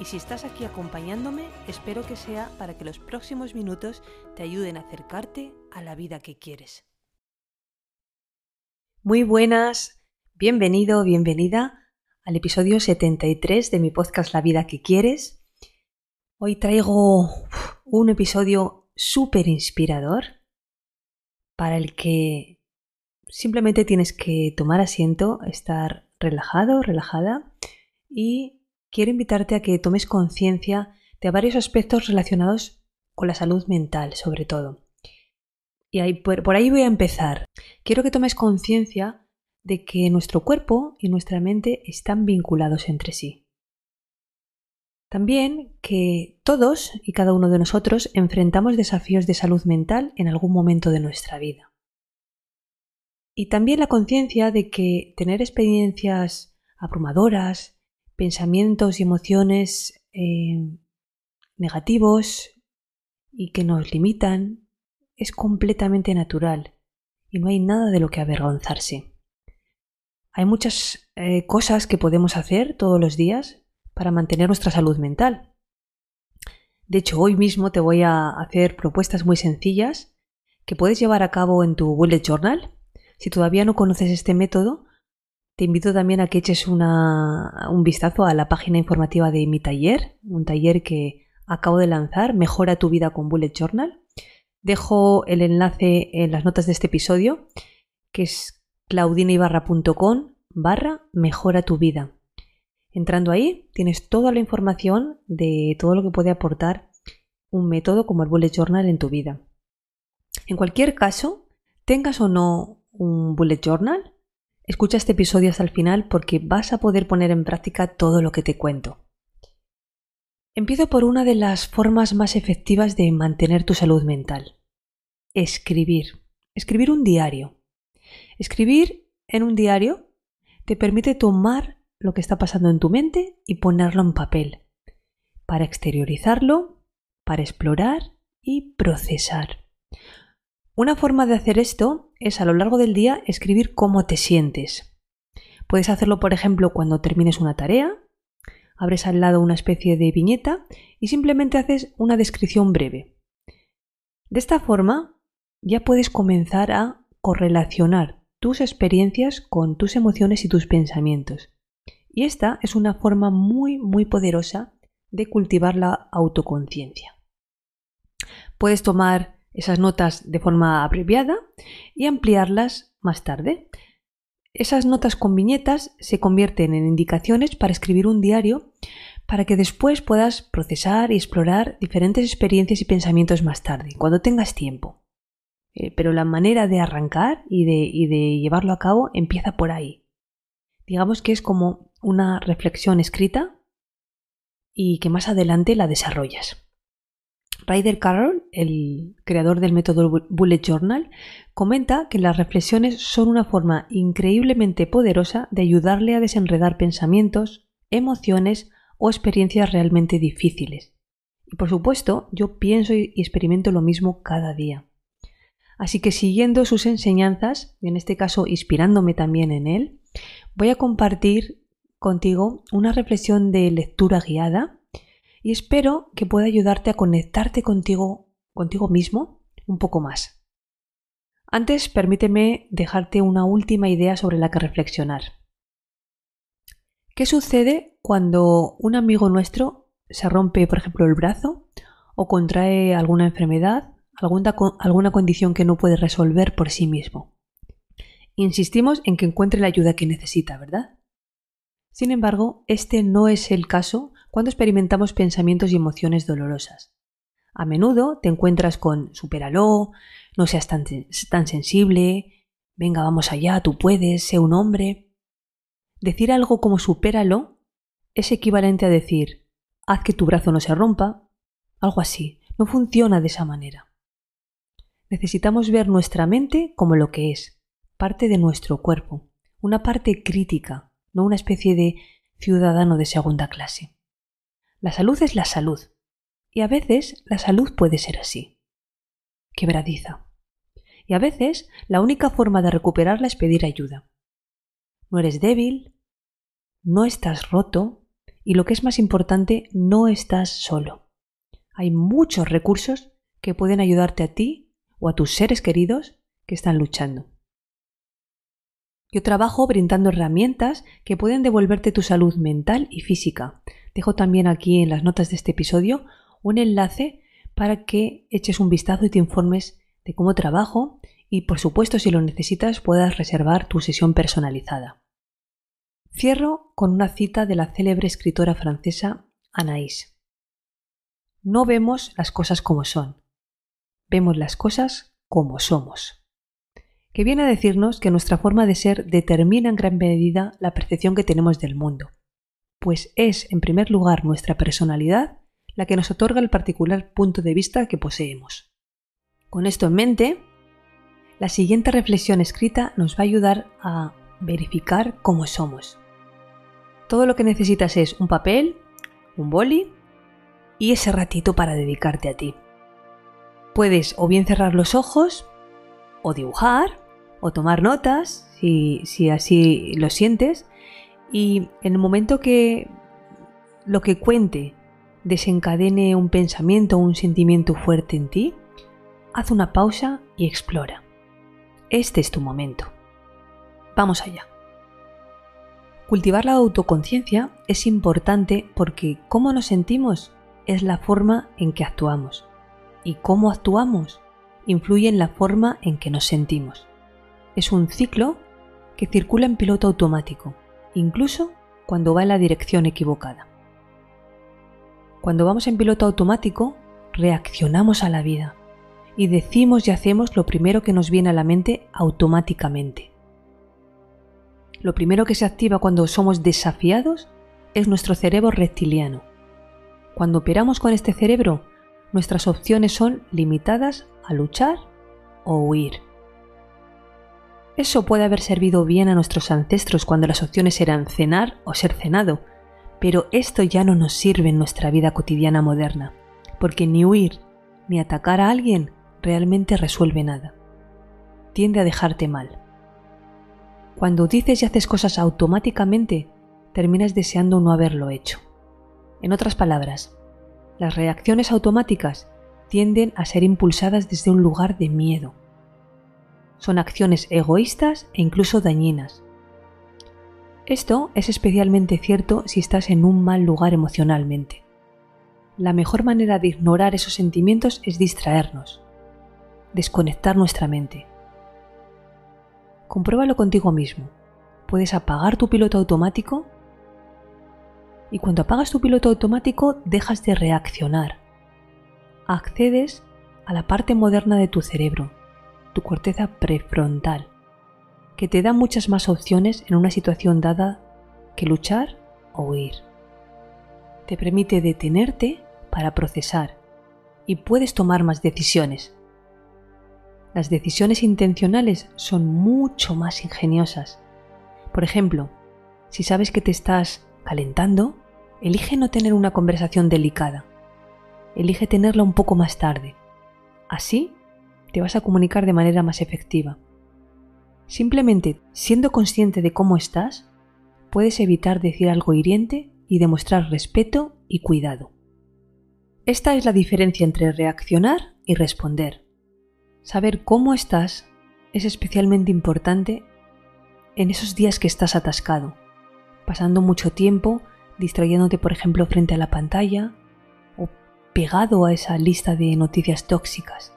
y si estás aquí acompañándome, espero que sea para que los próximos minutos te ayuden a acercarte a la vida que quieres. Muy buenas, bienvenido, bienvenida al episodio 73 de mi podcast La vida que quieres. Hoy traigo un episodio súper inspirador para el que simplemente tienes que tomar asiento, estar relajado, relajada y quiero invitarte a que tomes conciencia de varios aspectos relacionados con la salud mental, sobre todo. Y por ahí voy a empezar. Quiero que tomes conciencia de que nuestro cuerpo y nuestra mente están vinculados entre sí. También que todos y cada uno de nosotros enfrentamos desafíos de salud mental en algún momento de nuestra vida. Y también la conciencia de que tener experiencias abrumadoras, pensamientos y emociones eh, negativos y que nos limitan es completamente natural y no hay nada de lo que avergonzarse. Hay muchas eh, cosas que podemos hacer todos los días para mantener nuestra salud mental. De hecho, hoy mismo te voy a hacer propuestas muy sencillas que puedes llevar a cabo en tu bullet journal. Si todavía no conoces este método, te invito también a que eches un vistazo a la página informativa de mi taller, un taller que acabo de lanzar, Mejora tu vida con Bullet Journal. Dejo el enlace en las notas de este episodio, que es claudineibarra.com barra mejora tu vida. Entrando ahí tienes toda la información de todo lo que puede aportar un método como el Bullet Journal en tu vida. En cualquier caso, tengas o no un Bullet Journal, Escucha este episodio hasta el final porque vas a poder poner en práctica todo lo que te cuento. Empiezo por una de las formas más efectivas de mantener tu salud mental. Escribir. Escribir un diario. Escribir en un diario te permite tomar lo que está pasando en tu mente y ponerlo en papel, para exteriorizarlo, para explorar y procesar. Una forma de hacer esto es a lo largo del día escribir cómo te sientes. Puedes hacerlo, por ejemplo, cuando termines una tarea, abres al lado una especie de viñeta y simplemente haces una descripción breve. De esta forma, ya puedes comenzar a correlacionar tus experiencias con tus emociones y tus pensamientos. Y esta es una forma muy, muy poderosa de cultivar la autoconciencia. Puedes tomar esas notas de forma abreviada y ampliarlas más tarde. Esas notas con viñetas se convierten en indicaciones para escribir un diario para que después puedas procesar y explorar diferentes experiencias y pensamientos más tarde, cuando tengas tiempo. Eh, pero la manera de arrancar y de, y de llevarlo a cabo empieza por ahí. Digamos que es como una reflexión escrita y que más adelante la desarrollas. Ryder Carroll, el creador del método Bullet Journal, comenta que las reflexiones son una forma increíblemente poderosa de ayudarle a desenredar pensamientos, emociones o experiencias realmente difíciles. Y por supuesto, yo pienso y experimento lo mismo cada día. Así que siguiendo sus enseñanzas, y en este caso inspirándome también en él, voy a compartir contigo una reflexión de lectura guiada y espero que pueda ayudarte a conectarte contigo, contigo mismo un poco más. Antes, permíteme dejarte una última idea sobre la que reflexionar. ¿Qué sucede cuando un amigo nuestro se rompe, por ejemplo, el brazo o contrae alguna enfermedad, alguna, alguna condición que no puede resolver por sí mismo? Insistimos en que encuentre la ayuda que necesita, ¿verdad? Sin embargo, este no es el caso cuando experimentamos pensamientos y emociones dolorosas. A menudo te encuentras con supéralo, no seas tan, tan sensible, venga, vamos allá, tú puedes, sé un hombre. Decir algo como supéralo es equivalente a decir haz que tu brazo no se rompa, algo así. No funciona de esa manera. Necesitamos ver nuestra mente como lo que es, parte de nuestro cuerpo, una parte crítica, no una especie de ciudadano de segunda clase. La salud es la salud, y a veces la salud puede ser así, quebradiza. Y a veces la única forma de recuperarla es pedir ayuda. No eres débil, no estás roto y lo que es más importante, no estás solo. Hay muchos recursos que pueden ayudarte a ti o a tus seres queridos que están luchando. Yo trabajo brindando herramientas que pueden devolverte tu salud mental y física. Dejo también aquí en las notas de este episodio un enlace para que eches un vistazo y te informes de cómo trabajo y por supuesto si lo necesitas puedas reservar tu sesión personalizada. Cierro con una cita de la célebre escritora francesa Anaïs. No vemos las cosas como son, vemos las cosas como somos que viene a decirnos que nuestra forma de ser determina en gran medida la percepción que tenemos del mundo, pues es, en primer lugar, nuestra personalidad la que nos otorga el particular punto de vista que poseemos. Con esto en mente, la siguiente reflexión escrita nos va a ayudar a verificar cómo somos. Todo lo que necesitas es un papel, un boli y ese ratito para dedicarte a ti. Puedes o bien cerrar los ojos o dibujar o tomar notas, si, si así lo sientes, y en el momento que lo que cuente desencadene un pensamiento o un sentimiento fuerte en ti, haz una pausa y explora. Este es tu momento. Vamos allá. Cultivar la autoconciencia es importante porque cómo nos sentimos es la forma en que actuamos y cómo actuamos influye en la forma en que nos sentimos. Es un ciclo que circula en piloto automático, incluso cuando va en la dirección equivocada. Cuando vamos en piloto automático, reaccionamos a la vida y decimos y hacemos lo primero que nos viene a la mente automáticamente. Lo primero que se activa cuando somos desafiados es nuestro cerebro reptiliano. Cuando operamos con este cerebro, nuestras opciones son limitadas a luchar o huir. Eso puede haber servido bien a nuestros ancestros cuando las opciones eran cenar o ser cenado, pero esto ya no nos sirve en nuestra vida cotidiana moderna, porque ni huir ni atacar a alguien realmente resuelve nada. Tiende a dejarte mal. Cuando dices y haces cosas automáticamente, terminas deseando no haberlo hecho. En otras palabras, las reacciones automáticas tienden a ser impulsadas desde un lugar de miedo. Son acciones egoístas e incluso dañinas. Esto es especialmente cierto si estás en un mal lugar emocionalmente. La mejor manera de ignorar esos sentimientos es distraernos, desconectar nuestra mente. Compruébalo contigo mismo. Puedes apagar tu piloto automático y cuando apagas tu piloto automático dejas de reaccionar. Accedes a la parte moderna de tu cerebro, tu corteza prefrontal, que te da muchas más opciones en una situación dada que luchar o huir. Te permite detenerte para procesar y puedes tomar más decisiones. Las decisiones intencionales son mucho más ingeniosas. Por ejemplo, si sabes que te estás calentando, elige no tener una conversación delicada. Elige tenerla un poco más tarde. Así te vas a comunicar de manera más efectiva. Simplemente siendo consciente de cómo estás, puedes evitar decir algo hiriente y demostrar respeto y cuidado. Esta es la diferencia entre reaccionar y responder. Saber cómo estás es especialmente importante en esos días que estás atascado pasando mucho tiempo distrayéndote, por ejemplo, frente a la pantalla o pegado a esa lista de noticias tóxicas.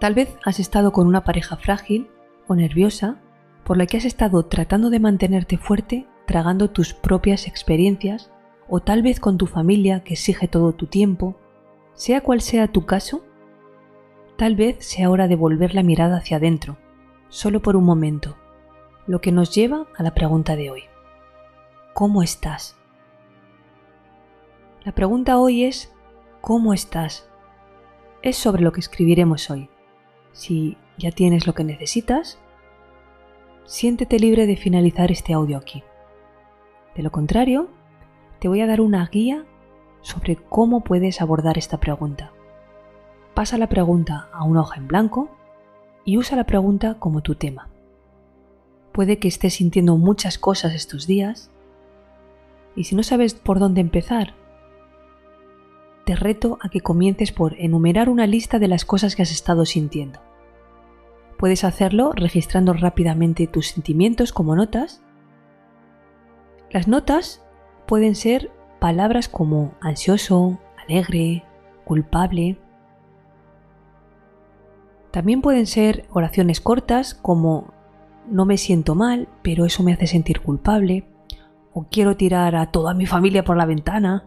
Tal vez has estado con una pareja frágil o nerviosa por la que has estado tratando de mantenerte fuerte tragando tus propias experiencias o tal vez con tu familia que exige todo tu tiempo. Sea cual sea tu caso, tal vez sea hora de volver la mirada hacia adentro, solo por un momento, lo que nos lleva a la pregunta de hoy. ¿Cómo estás? La pregunta hoy es, ¿Cómo estás? Es sobre lo que escribiremos hoy. Si ya tienes lo que necesitas, siéntete libre de finalizar este audio aquí. De lo contrario, te voy a dar una guía sobre cómo puedes abordar esta pregunta. Pasa la pregunta a una hoja en blanco y usa la pregunta como tu tema. Puede que estés sintiendo muchas cosas estos días y si no sabes por dónde empezar, te reto a que comiences por enumerar una lista de las cosas que has estado sintiendo. Puedes hacerlo registrando rápidamente tus sentimientos como notas. Las notas pueden ser palabras como ansioso, alegre, culpable. También pueden ser oraciones cortas como no me siento mal, pero eso me hace sentir culpable, o quiero tirar a toda mi familia por la ventana,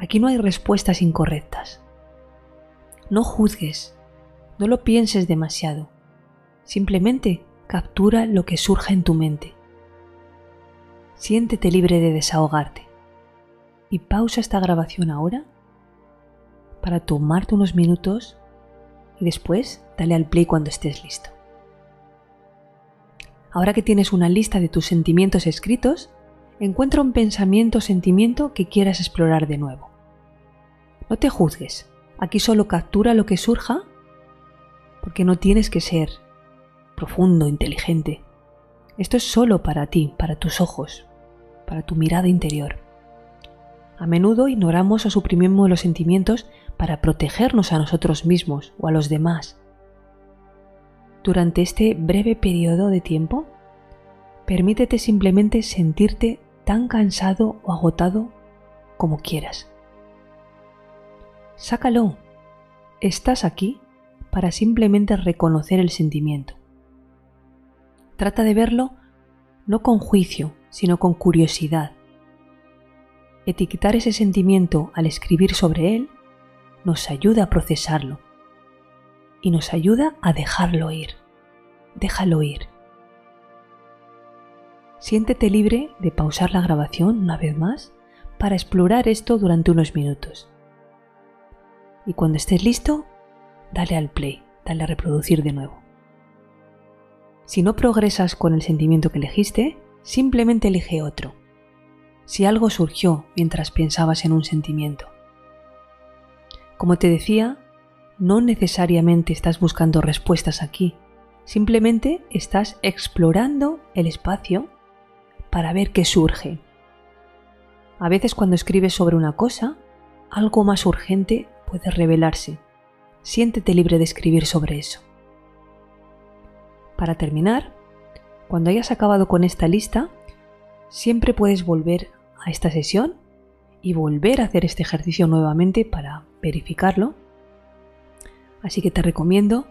Aquí no hay respuestas incorrectas. No juzgues, no lo pienses demasiado. Simplemente captura lo que surja en tu mente. Siéntete libre de desahogarte. Y pausa esta grabación ahora para tomarte unos minutos y después dale al play cuando estés listo. Ahora que tienes una lista de tus sentimientos escritos, encuentra un pensamiento o sentimiento que quieras explorar de nuevo. No te juzgues. Aquí solo captura lo que surja porque no tienes que ser profundo, inteligente. Esto es solo para ti, para tus ojos, para tu mirada interior. A menudo ignoramos o suprimimos los sentimientos para protegernos a nosotros mismos o a los demás. Durante este breve periodo de tiempo, permítete simplemente sentirte tan cansado o agotado como quieras. Sácalo. Estás aquí para simplemente reconocer el sentimiento. Trata de verlo no con juicio, sino con curiosidad. Etiquetar ese sentimiento al escribir sobre él nos ayuda a procesarlo y nos ayuda a dejarlo ir. Déjalo ir. Siéntete libre de pausar la grabación una vez más para explorar esto durante unos minutos y cuando estés listo, dale al play, dale a reproducir de nuevo. Si no progresas con el sentimiento que elegiste, simplemente elige otro. Si algo surgió mientras pensabas en un sentimiento. Como te decía, no necesariamente estás buscando respuestas aquí, simplemente estás explorando el espacio para ver qué surge. A veces cuando escribes sobre una cosa, algo más urgente puede revelarse. Siéntete libre de escribir sobre eso. Para terminar, cuando hayas acabado con esta lista, siempre puedes volver a esta sesión y volver a hacer este ejercicio nuevamente para verificarlo. Así que te recomiendo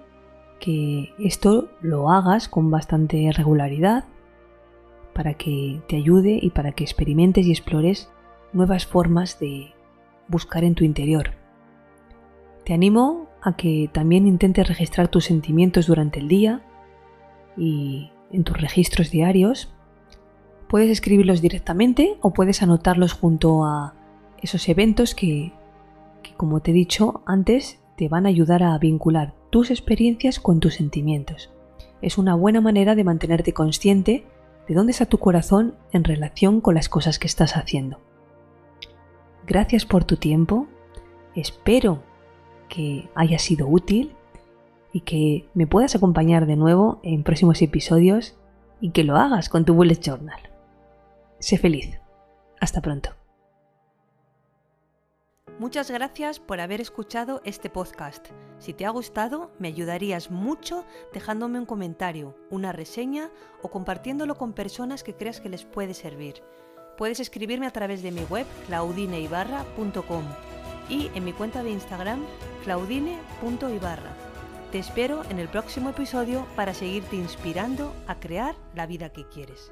que esto lo hagas con bastante regularidad para que te ayude y para que experimentes y explores nuevas formas de buscar en tu interior. Te animo a que también intentes registrar tus sentimientos durante el día y en tus registros diarios. Puedes escribirlos directamente o puedes anotarlos junto a esos eventos que, que, como te he dicho antes, te van a ayudar a vincular tus experiencias con tus sentimientos. Es una buena manera de mantenerte consciente de dónde está tu corazón en relación con las cosas que estás haciendo. Gracias por tu tiempo. Espero que haya sido útil y que me puedas acompañar de nuevo en próximos episodios y que lo hagas con tu bullet journal. Sé feliz. Hasta pronto. Muchas gracias por haber escuchado este podcast. Si te ha gustado, me ayudarías mucho dejándome un comentario, una reseña o compartiéndolo con personas que creas que les puede servir. Puedes escribirme a través de mi web claudineibarra.com y en mi cuenta de Instagram claudine.ibarra. Te espero en el próximo episodio para seguirte inspirando a crear la vida que quieres.